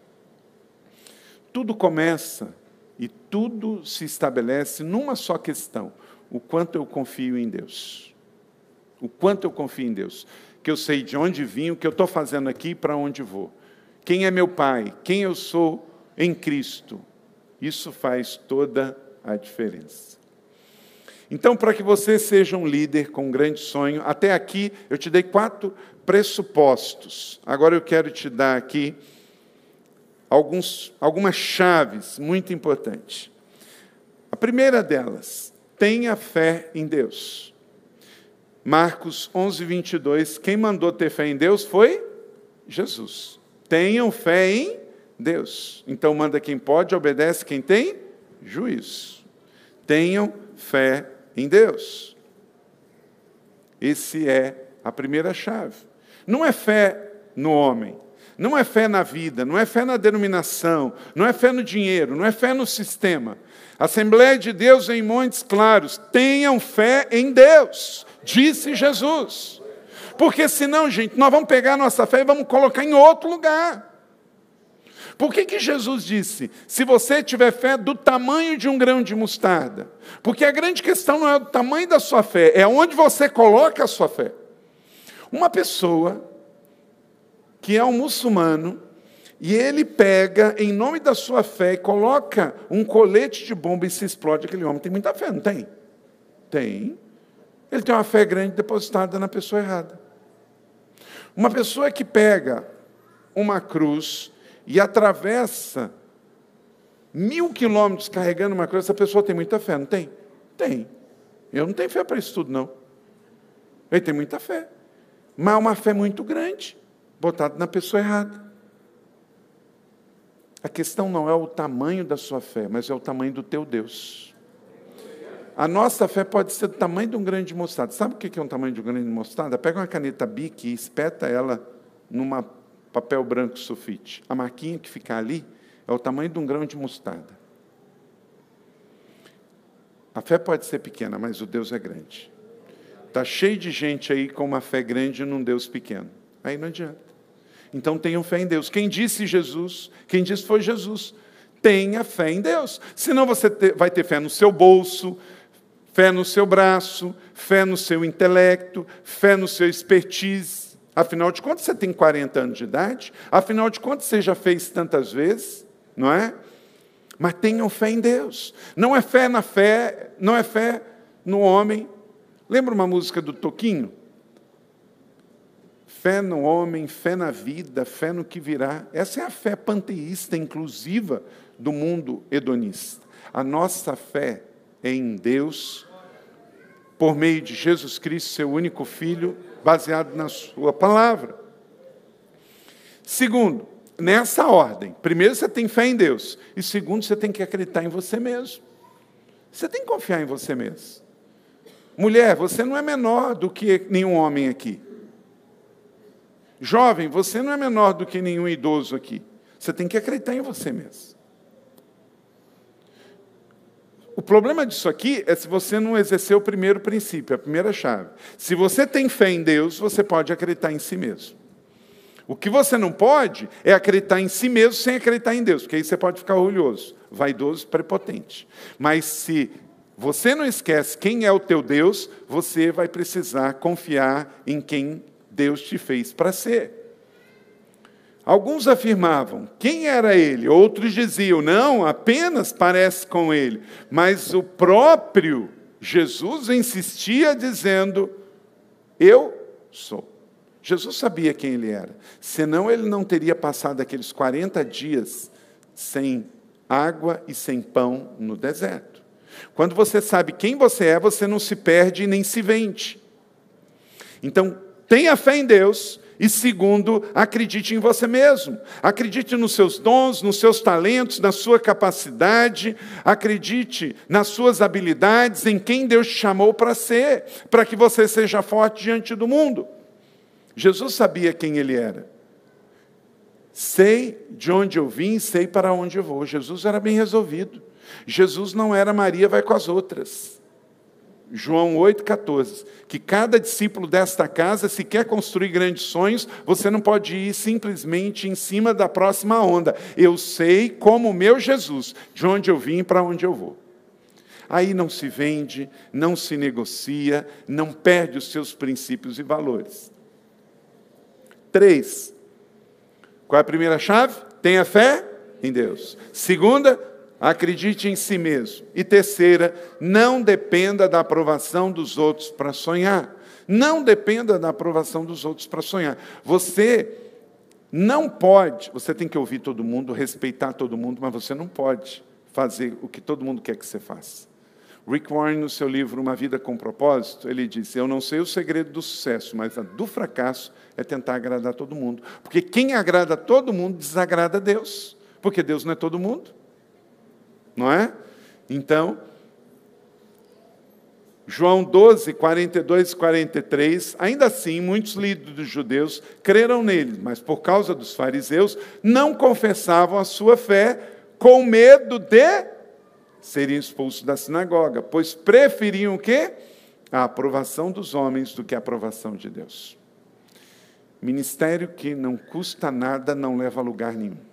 Tudo começa e tudo se estabelece numa só questão: o quanto eu confio em Deus. O quanto eu confio em Deus. Que eu sei de onde vim, o que eu estou fazendo aqui e para onde vou quem é meu pai, quem eu sou em Cristo. Isso faz toda a diferença. Então, para que você seja um líder com um grande sonho, até aqui eu te dei quatro pressupostos. Agora eu quero te dar aqui alguns, algumas chaves muito importantes. A primeira delas, tenha fé em Deus. Marcos 11, 22, quem mandou ter fé em Deus foi Jesus. Tenham fé em Deus. Então manda quem pode, obedece quem tem juízo. Tenham fé em Deus. Esse é a primeira chave. Não é fé no homem, não é fé na vida, não é fé na denominação, não é fé no dinheiro, não é fé no sistema. Assembleia de Deus em Montes Claros, tenham fé em Deus, disse Jesus. Porque senão, gente, nós vamos pegar a nossa fé e vamos colocar em outro lugar. Por que, que Jesus disse, se você tiver fé do tamanho de um grão de mostarda? Porque a grande questão não é o tamanho da sua fé, é onde você coloca a sua fé. Uma pessoa que é um muçulmano E ele pega, em nome da sua fé, e coloca um colete de bomba e se explode. Aquele homem tem muita fé, não tem? Tem. Ele tem uma fé grande depositada na pessoa errada. Uma pessoa que pega uma cruz e atravessa mil quilômetros carregando uma cruz, essa pessoa tem muita fé, não tem? Tem. Eu não tenho fé para isso tudo, não. Ele tem muita fé. Mas é uma fé muito grande, botada na pessoa errada. A questão não é o tamanho da sua fé, mas é o tamanho do teu Deus. A nossa fé pode ser do tamanho de um grande de mostarda. Sabe o que é um tamanho de um grande de mostarda? Pega uma caneta Bic e espeta ela numa papel branco sulfite. A marquinha que fica ali é o tamanho de um grão de mostarda. A fé pode ser pequena, mas o Deus é grande. Está cheio de gente aí com uma fé grande num Deus pequeno. Aí não adianta. Então tenham fé em Deus. Quem disse Jesus, quem disse foi Jesus. Tenha fé em Deus. Senão você vai ter fé no seu bolso, fé no seu braço, fé no seu intelecto, fé no seu expertise. Afinal de contas, você tem 40 anos de idade, afinal de contas, você já fez tantas vezes, não é? Mas tenham fé em Deus. Não é fé na fé, não é fé no homem. Lembra uma música do Toquinho? Fé no homem, fé na vida, fé no que virá. Essa é a fé panteísta, inclusiva, do mundo hedonista. A nossa fé em Deus, por meio de Jesus Cristo, seu único Filho, baseado na Sua palavra. Segundo, nessa ordem, primeiro você tem fé em Deus, e segundo, você tem que acreditar em você mesmo. Você tem que confiar em você mesmo. Mulher, você não é menor do que nenhum homem aqui. Jovem, você não é menor do que nenhum idoso aqui. Você tem que acreditar em você mesmo. O problema disso aqui é se você não exercer o primeiro princípio, a primeira chave. Se você tem fé em Deus, você pode acreditar em si mesmo. O que você não pode é acreditar em si mesmo sem acreditar em Deus, porque aí você pode ficar orgulhoso, vaidoso, prepotente. Mas se você não esquece quem é o teu Deus, você vai precisar confiar em quem Deus te fez para ser. Alguns afirmavam, quem era ele? Outros diziam, não, apenas parece com ele. Mas o próprio Jesus insistia dizendo, eu sou. Jesus sabia quem ele era, senão ele não teria passado aqueles 40 dias sem água e sem pão no deserto. Quando você sabe quem você é, você não se perde nem se vende. Então, tenha fé em Deus, e segundo, acredite em você mesmo. Acredite nos seus dons, nos seus talentos, na sua capacidade. Acredite nas suas habilidades, em quem Deus te chamou para ser, para que você seja forte diante do mundo. Jesus sabia quem ele era. Sei de onde eu vim, sei para onde eu vou. Jesus era bem resolvido. Jesus não era Maria, vai com as outras. João 8,14. Que cada discípulo desta casa, se quer construir grandes sonhos, você não pode ir simplesmente em cima da próxima onda. Eu sei como o meu Jesus, de onde eu vim para onde eu vou. Aí não se vende, não se negocia, não perde os seus princípios e valores. Três. Qual é a primeira chave? Tenha fé em Deus. Segunda, acredite em si mesmo. E terceira, não dependa da aprovação dos outros para sonhar. Não dependa da aprovação dos outros para sonhar. Você não pode, você tem que ouvir todo mundo, respeitar todo mundo, mas você não pode fazer o que todo mundo quer que você faça. Rick Warren, no seu livro Uma Vida com Propósito, ele diz: Eu não sei o segredo do sucesso, mas do fracasso é tentar agradar todo mundo. Porque quem agrada todo mundo desagrada a Deus. Porque Deus não é todo mundo não é? Então, João 12, 42 e 43, ainda assim, muitos líderes dos judeus creram nele, mas por causa dos fariseus, não confessavam a sua fé com medo de serem expulsos da sinagoga, pois preferiam o quê? A aprovação dos homens do que a aprovação de Deus. Ministério que não custa nada, não leva a lugar nenhum.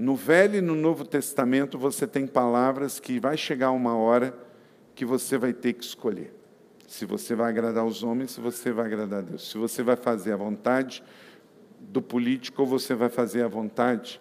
No Velho e no Novo Testamento você tem palavras que vai chegar uma hora que você vai ter que escolher. Se você vai agradar os homens, se você vai agradar a Deus. Se você vai fazer a vontade do político ou você vai fazer a vontade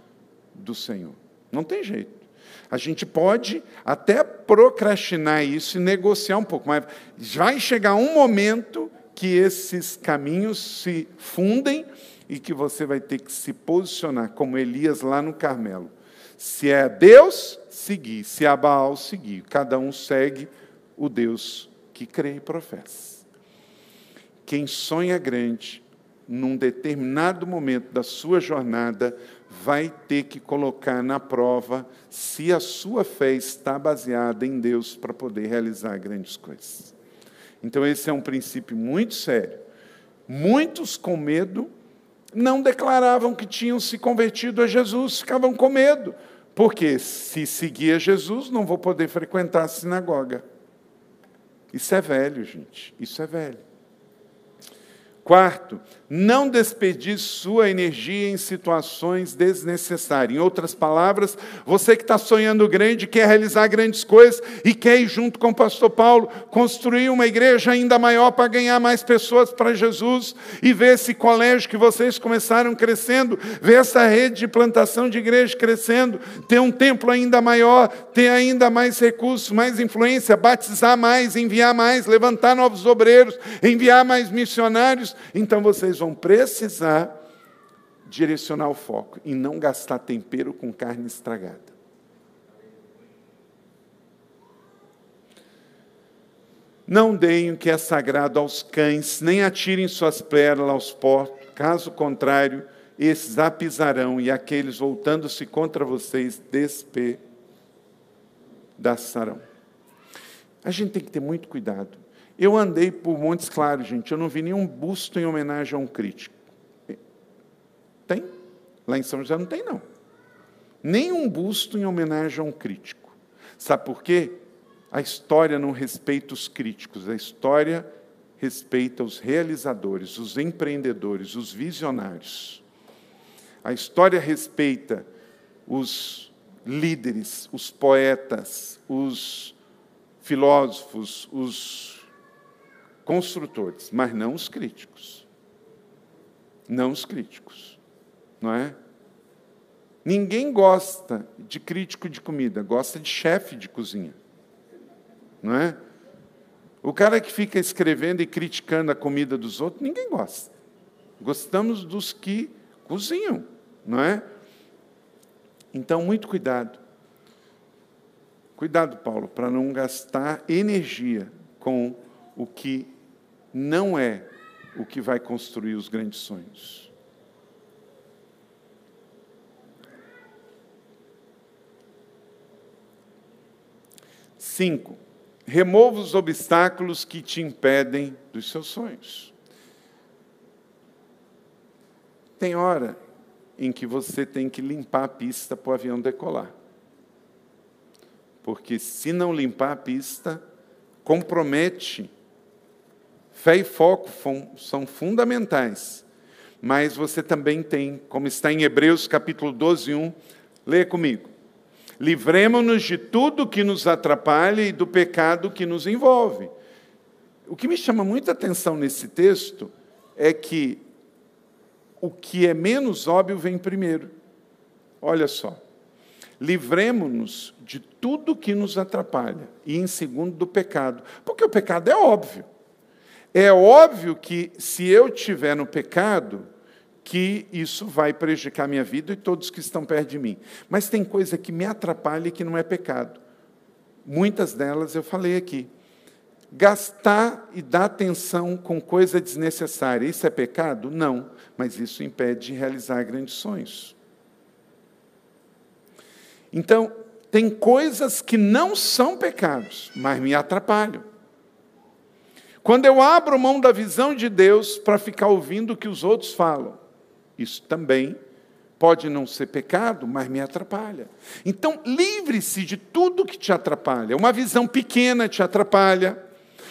do Senhor. Não tem jeito. A gente pode até procrastinar isso e negociar um pouco, mas vai chegar um momento que esses caminhos se fundem e que você vai ter que se posicionar como Elias lá no Carmelo. Se é Deus, seguir. Se é Baal, seguir. Cada um segue o Deus que crê e professa. Quem sonha grande, num determinado momento da sua jornada, vai ter que colocar na prova se a sua fé está baseada em Deus para poder realizar grandes coisas. Então, esse é um princípio muito sério. Muitos com medo não declaravam que tinham se convertido a Jesus, ficavam com medo, porque se seguir Jesus, não vou poder frequentar a sinagoga. Isso é velho, gente, isso é velho. Quarto, não desperdice sua energia em situações desnecessárias. Em outras palavras, você que está sonhando grande, quer realizar grandes coisas e quer ir junto com o pastor Paulo, construir uma igreja ainda maior para ganhar mais pessoas para Jesus e ver esse colégio que vocês começaram crescendo, ver essa rede de plantação de igreja crescendo, ter um templo ainda maior, ter ainda mais recursos, mais influência, batizar mais, enviar mais, levantar novos obreiros, enviar mais missionários. Então vocês vão precisar direcionar o foco e não gastar tempero com carne estragada. Não deem o que é sagrado aos cães, nem atirem suas pérolas aos porcos, caso contrário, esses a pisarão e aqueles voltando-se contra vocês despedaçarão. A gente tem que ter muito cuidado. Eu andei por Montes Claros, gente, eu não vi nenhum busto em homenagem a um crítico. Tem? Lá em São José não tem, não. Nenhum busto em homenagem a um crítico. Sabe por quê? A história não respeita os críticos, a história respeita os realizadores, os empreendedores, os visionários. A história respeita os líderes, os poetas, os filósofos, os construtores, mas não os críticos. Não os críticos, não é? Ninguém gosta de crítico de comida, gosta de chefe de cozinha, não é? O cara que fica escrevendo e criticando a comida dos outros, ninguém gosta. Gostamos dos que cozinham, não é? Então, muito cuidado. Cuidado, Paulo, para não gastar energia com o que não é o que vai construir os grandes sonhos. Cinco, remova os obstáculos que te impedem dos seus sonhos. Tem hora em que você tem que limpar a pista para o avião decolar. Porque se não limpar a pista, compromete Fé e foco são fundamentais, mas você também tem, como está em Hebreus capítulo 12, 1, leia comigo. Livremos-nos de tudo que nos atrapalha e do pecado que nos envolve. O que me chama muita atenção nesse texto é que o que é menos óbvio vem primeiro. Olha só. Livremos-nos de tudo que nos atrapalha e, em segundo, do pecado. Porque o pecado é óbvio. É óbvio que se eu tiver no pecado, que isso vai prejudicar minha vida e todos que estão perto de mim. Mas tem coisa que me atrapalha e que não é pecado. Muitas delas eu falei aqui. Gastar e dar atenção com coisa desnecessária, isso é pecado? Não, mas isso impede de realizar grandes sonhos. Então, tem coisas que não são pecados, mas me atrapalham. Quando eu abro mão da visão de Deus para ficar ouvindo o que os outros falam, isso também pode não ser pecado, mas me atrapalha. Então, livre-se de tudo que te atrapalha. Uma visão pequena te atrapalha,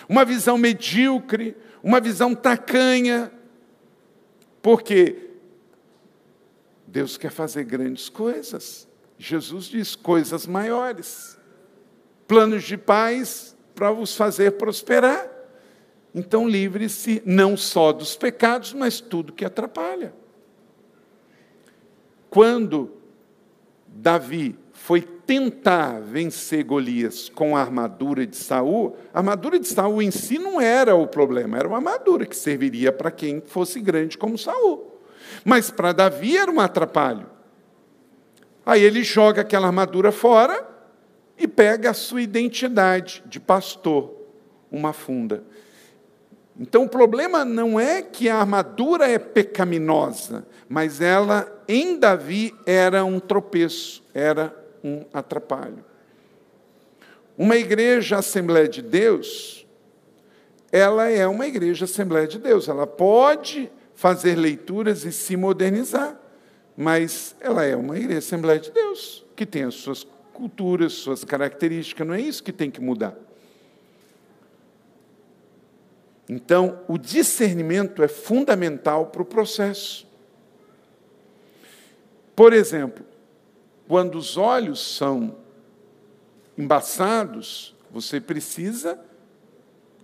uma visão medíocre, uma visão tacanha, porque Deus quer fazer grandes coisas. Jesus diz coisas maiores, planos de paz para os fazer prosperar. Então livre-se não só dos pecados, mas tudo que atrapalha. quando Davi foi tentar vencer Golias com a armadura de Saul, a armadura de Saul em si não era o problema, era uma armadura que serviria para quem fosse grande como Saul. Mas para Davi era um atrapalho. Aí ele joga aquela armadura fora e pega a sua identidade de pastor, uma funda. Então o problema não é que a armadura é pecaminosa, mas ela em Davi era um tropeço, era um atrapalho. Uma igreja Assembleia de Deus, ela é uma igreja Assembleia de Deus, ela pode fazer leituras e se modernizar, mas ela é uma igreja Assembleia de Deus, que tem as suas culturas, suas características, não é isso que tem que mudar. Então, o discernimento é fundamental para o processo. Por exemplo, quando os olhos são embaçados, você precisa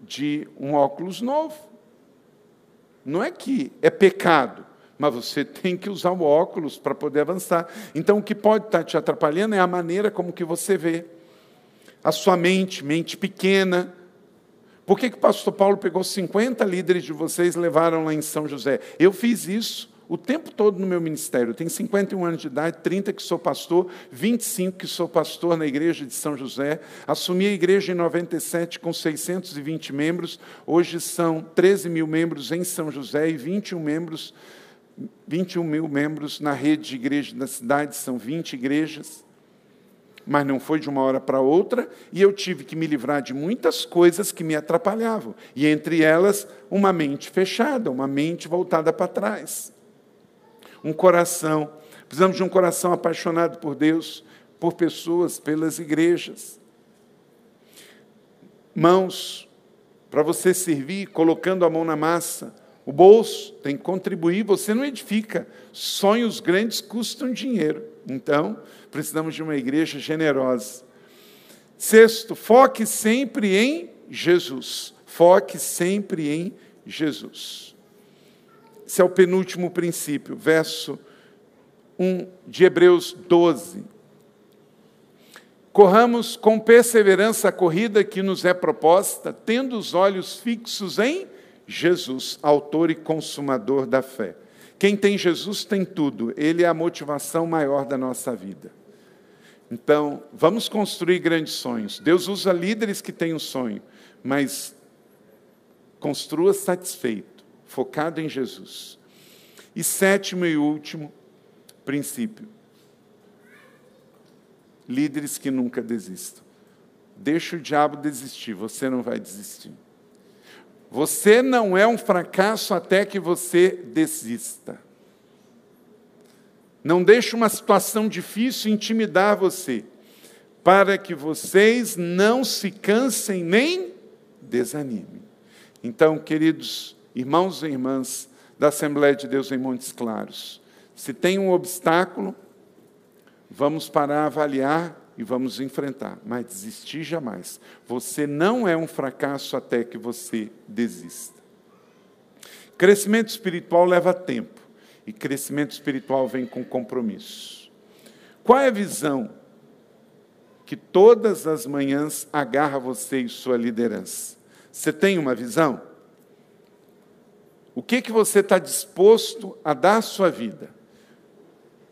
de um óculos novo. Não é que é pecado, mas você tem que usar o óculos para poder avançar. Então, o que pode estar te atrapalhando é a maneira como que você vê. A sua mente, mente pequena. Por que, que o pastor Paulo pegou 50 líderes de vocês e levaram lá em São José? Eu fiz isso o tempo todo no meu ministério. Eu tenho 51 anos de idade, 30 que sou pastor, 25 que sou pastor na igreja de São José. Assumi a igreja em 97 com 620 membros. Hoje são 13 mil membros em São José e 21 membros, 21 mil membros na rede de igrejas da cidade, são 20 igrejas. Mas não foi de uma hora para outra, e eu tive que me livrar de muitas coisas que me atrapalhavam, e entre elas, uma mente fechada, uma mente voltada para trás um coração. Precisamos de um coração apaixonado por Deus, por pessoas, pelas igrejas. Mãos, para você servir colocando a mão na massa. O bolso tem que contribuir, você não edifica. Sonhos grandes custam dinheiro. Então, precisamos de uma igreja generosa. Sexto, foque sempre em Jesus. Foque sempre em Jesus. Esse é o penúltimo princípio, verso 1 de Hebreus 12. Corramos com perseverança a corrida que nos é proposta, tendo os olhos fixos em Jesus, autor e consumador da fé. Quem tem Jesus tem tudo, ele é a motivação maior da nossa vida. Então, vamos construir grandes sonhos. Deus usa líderes que têm um sonho, mas construa satisfeito focado em Jesus. E sétimo e último princípio: líderes que nunca desistam. Deixa o diabo desistir, você não vai desistir. Você não é um fracasso até que você desista. Não deixe uma situação difícil intimidar você, para que vocês não se cansem nem desanimem. Então, queridos, irmãos e irmãs da Assembleia de Deus em Montes Claros. Se tem um obstáculo, vamos parar, avaliar e vamos enfrentar, mas desistir jamais. Você não é um fracasso até que você desista. Crescimento espiritual leva tempo, e crescimento espiritual vem com compromisso. Qual é a visão que todas as manhãs agarra você e sua liderança? Você tem uma visão? O que, que você está disposto a dar a sua vida?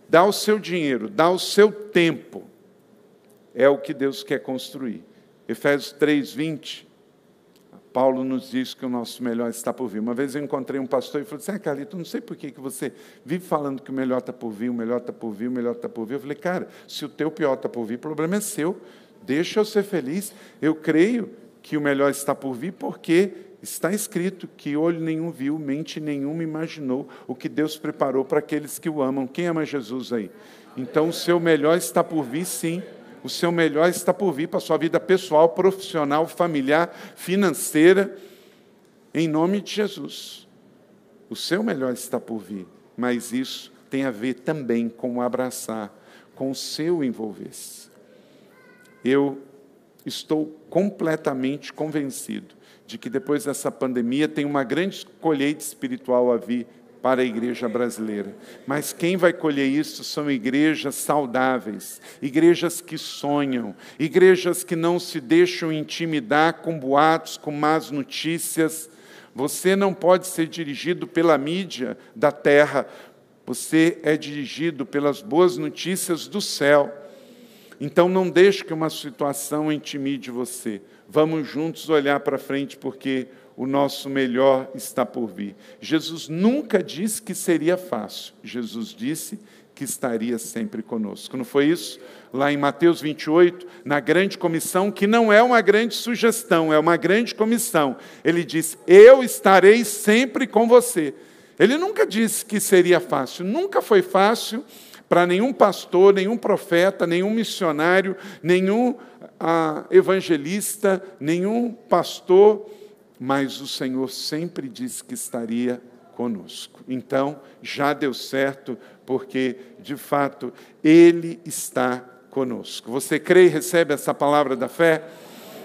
Dar o seu dinheiro, dar o seu tempo. É o que Deus quer construir. Efésios 3, 20. Paulo nos diz que o nosso melhor está por vir. Uma vez eu encontrei um pastor e falou assim: ah, Carlito, não sei por que, que você vive falando que o melhor está por vir, o melhor está por vir, o melhor está por vir. Eu falei, cara, se o teu pior está por vir, o problema é seu. Deixa eu ser feliz. Eu creio que o melhor está por vir porque Está escrito que olho nenhum viu, mente nenhuma imaginou o que Deus preparou para aqueles que o amam. Quem ama Jesus aí? Então, o seu melhor está por vir, sim. O seu melhor está por vir para a sua vida pessoal, profissional, familiar, financeira, em nome de Jesus. O seu melhor está por vir, mas isso tem a ver também com o abraçar, com o seu envolver-se. Eu estou completamente convencido de que depois dessa pandemia tem uma grande colheita espiritual a vir para a igreja brasileira. Mas quem vai colher isso são igrejas saudáveis, igrejas que sonham, igrejas que não se deixam intimidar com boatos, com más notícias. Você não pode ser dirigido pela mídia da terra, você é dirigido pelas boas notícias do céu. Então não deixe que uma situação intimide você. Vamos juntos olhar para frente, porque o nosso melhor está por vir. Jesus nunca disse que seria fácil, Jesus disse que estaria sempre conosco. Não foi isso? Lá em Mateus 28, na grande comissão, que não é uma grande sugestão, é uma grande comissão. Ele diz: Eu estarei sempre com você. Ele nunca disse que seria fácil, nunca foi fácil para nenhum pastor, nenhum profeta, nenhum missionário, nenhum ah, evangelista, nenhum pastor mas o Senhor sempre disse que estaria conosco. Então, já deu certo, porque, de fato, Ele está conosco. Você crê e recebe essa palavra da fé?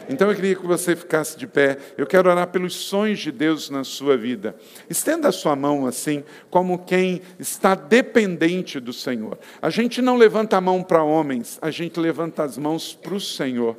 Então eu queria que você ficasse de pé. Eu quero orar pelos sonhos de Deus na sua vida. Estenda a sua mão assim, como quem está dependente do Senhor. A gente não levanta a mão para homens, a gente levanta as mãos para o Senhor.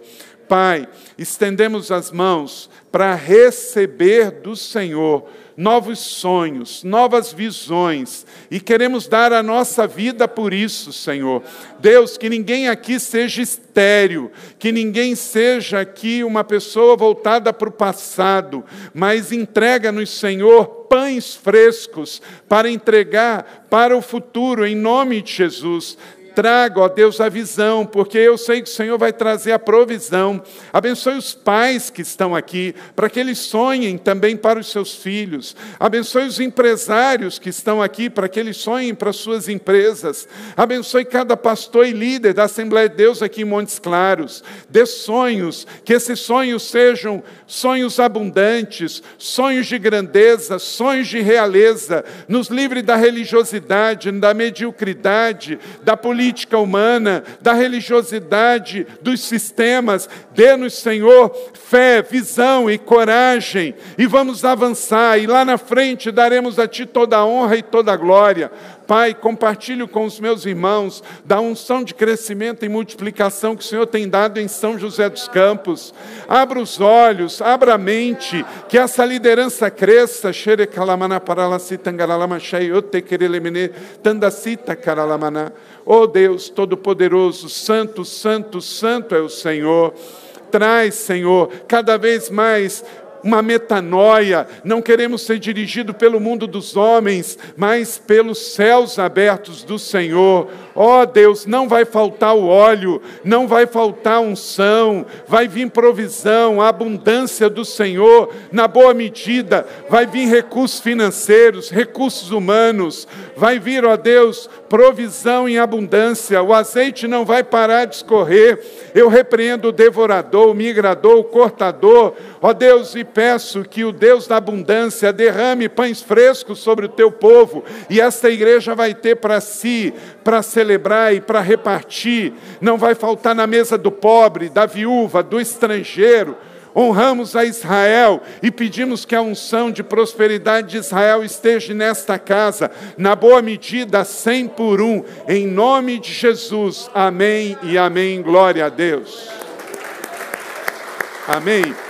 Pai, estendemos as mãos para receber do Senhor novos sonhos, novas visões, e queremos dar a nossa vida por isso, Senhor. Deus, que ninguém aqui seja estéril, que ninguém seja aqui uma pessoa voltada para o passado, mas entrega-nos, Senhor, pães frescos para entregar para o futuro, em nome de Jesus. Traga, ó Deus, a visão, porque eu sei que o Senhor vai trazer a provisão. Abençoe os pais que estão aqui, para que eles sonhem também para os seus filhos. Abençoe os empresários que estão aqui, para que eles sonhem para as suas empresas. Abençoe cada pastor e líder da Assembleia de Deus aqui em Montes Claros. Dê sonhos, que esses sonhos sejam sonhos abundantes, sonhos de grandeza, sonhos de realeza. Nos livre da religiosidade, da mediocridade, da política política humana, da religiosidade, dos sistemas. Dê-nos, Senhor, fé, visão e coragem, e vamos avançar, e lá na frente daremos a Ti toda a honra e toda a glória. Pai, compartilho com os meus irmãos da unção de crescimento e multiplicação que o Senhor tem dado em São José dos Campos. Abra os olhos, abra a mente, que essa liderança cresça. Oh Deus Todo-Poderoso, Santo, Santo, Santo é o Senhor. Traz, Senhor, cada vez mais uma metanoia, não queremos ser dirigidos pelo mundo dos homens, mas pelos céus abertos do Senhor. Ó oh, Deus, não vai faltar o óleo, não vai faltar unção, vai vir provisão, a abundância do Senhor, na boa medida, vai vir recursos financeiros, recursos humanos, vai vir, ó Deus, provisão em abundância, o azeite não vai parar de escorrer. Eu repreendo o devorador, o migrador, o cortador, ó Deus, e peço que o Deus da abundância derrame pães frescos sobre o teu povo, e esta igreja vai ter para si, para celebrar e para repartir, não vai faltar na mesa do pobre, da viúva, do estrangeiro. Honramos a Israel e pedimos que a unção de prosperidade de Israel esteja nesta casa, na boa medida, cem por um, em nome de Jesus. Amém e amém. Glória a Deus. Amém.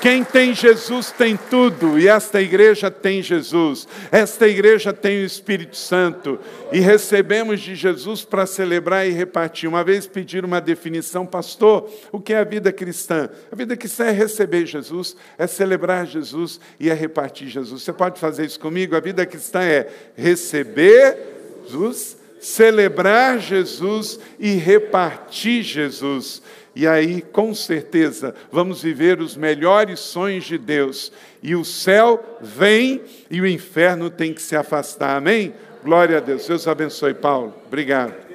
Quem tem Jesus tem tudo, e esta igreja tem Jesus, esta igreja tem o Espírito Santo, e recebemos de Jesus para celebrar e repartir. Uma vez pediram uma definição, pastor, o que é a vida cristã? A vida cristã é receber Jesus, é celebrar Jesus e é repartir Jesus. Você pode fazer isso comigo? A vida cristã é receber Jesus, celebrar Jesus e repartir Jesus. E aí, com certeza, vamos viver os melhores sonhos de Deus. E o céu vem e o inferno tem que se afastar. Amém? Glória a Deus. Deus abençoe, Paulo. Obrigado.